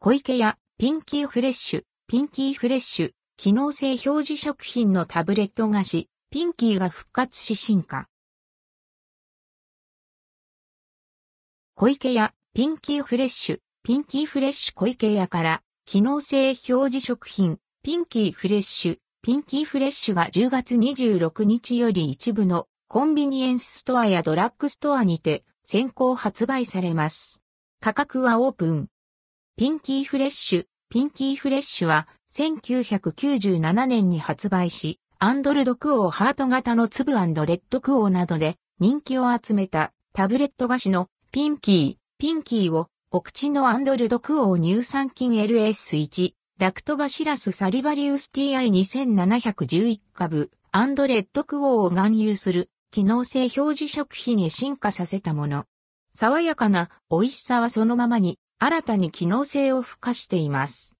湖池屋、ピンキーフレッシュ、ピンキーフレッシュ、機能性表示食品のタブレット菓子、ピンキーが復活し進化。湖池屋、ピンキーフレッシュ、ピンキーフレッシュ湖池屋から、機能性表示食品、ピンキーフレッシュ、ピンキーフレッシュが10月26日より一部のコンビニエンスストアやドラッグストアにて先行発売されます。価格はオープン。ピンキーフレッシュ、ピンキーフレッシュは1997年に発売し、アンドルドクオーハート型の粒レッドクオーなどで人気を集めたタブレット菓子のピンキー、ピンキーをお口のアンドルドクオー乳酸菌 LS1 ラクトバシラスサリバリウス TI2711 株、アンドレッドクオーを含有する、機能性表示食品へ進化させたもの。爽やかな美味しさはそのままに、新たに機能性を付加しています。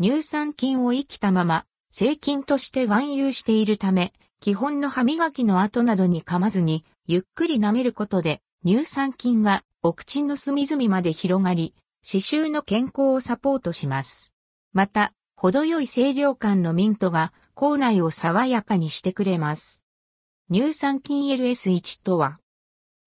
乳酸菌を生きたまま、製菌として含有しているため、基本の歯磨きの後などに噛まずに、ゆっくり舐めることで、乳酸菌がお口の隅々まで広がり、刺繍の健康をサポートします。また、程よい清涼感のミントが口内を爽やかにしてくれます。乳酸菌 LS1 とは、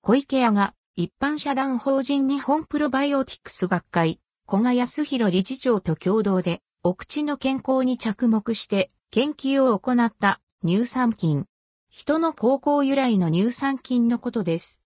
小池屋が一般社団法人日本プロバイオティクス学会、小賀康弘理事長と共同で、お口の健康に着目して研究を行った乳酸菌。人の高校由来の乳酸菌のことです。